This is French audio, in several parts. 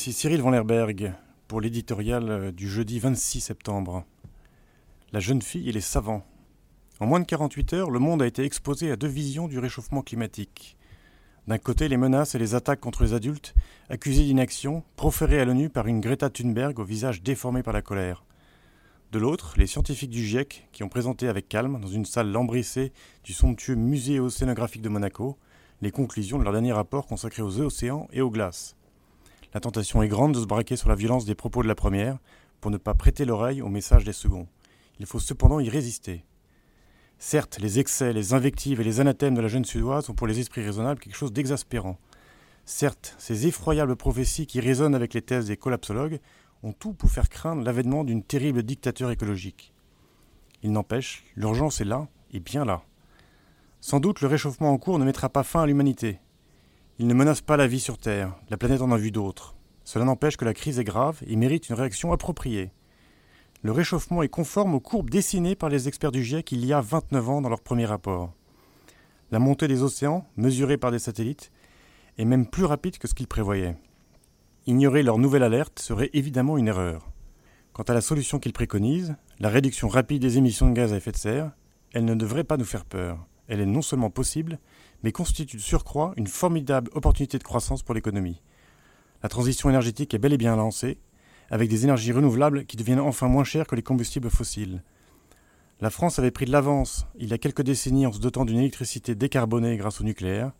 Cyril Van Lerberg pour l'éditorial du jeudi 26 septembre. La jeune fille et les savants. En moins de 48 heures, le monde a été exposé à deux visions du réchauffement climatique. D'un côté, les menaces et les attaques contre les adultes, accusés d'inaction, proférées à l'ONU par une Greta Thunberg au visage déformé par la colère. De l'autre, les scientifiques du GIEC qui ont présenté avec calme, dans une salle lambrissée du somptueux musée océanographique de Monaco, les conclusions de leur dernier rapport consacré aux océans et aux glaces. La tentation est grande de se braquer sur la violence des propos de la première pour ne pas prêter l'oreille au message des seconds. Il faut cependant y résister. Certes, les excès, les invectives et les anathèmes de la jeune Suédoise sont pour les esprits raisonnables quelque chose d'exaspérant. Certes, ces effroyables prophéties qui résonnent avec les thèses des collapsologues ont tout pour faire craindre l'avènement d'une terrible dictature écologique. Il n'empêche, l'urgence est là, et bien là. Sans doute le réchauffement en cours ne mettra pas fin à l'humanité. Il ne menace pas la vie sur Terre, la planète en a vu d'autres. Cela n'empêche que la crise est grave et mérite une réaction appropriée. Le réchauffement est conforme aux courbes dessinées par les experts du GIEC il y a 29 ans dans leur premier rapport. La montée des océans, mesurée par des satellites, est même plus rapide que ce qu'ils prévoyaient. Ignorer leur nouvelle alerte serait évidemment une erreur. Quant à la solution qu'ils préconisent, la réduction rapide des émissions de gaz à effet de serre, elle ne devrait pas nous faire peur. Elle est non seulement possible, mais constitue de surcroît une formidable opportunité de croissance pour l'économie. La transition énergétique est bel et bien lancée, avec des énergies renouvelables qui deviennent enfin moins chères que les combustibles fossiles. La France avait pris de l'avance il y a quelques décennies en se dotant d'une électricité décarbonée grâce au nucléaire.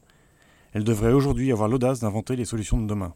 Elle devrait aujourd'hui avoir l'audace d'inventer les solutions de demain.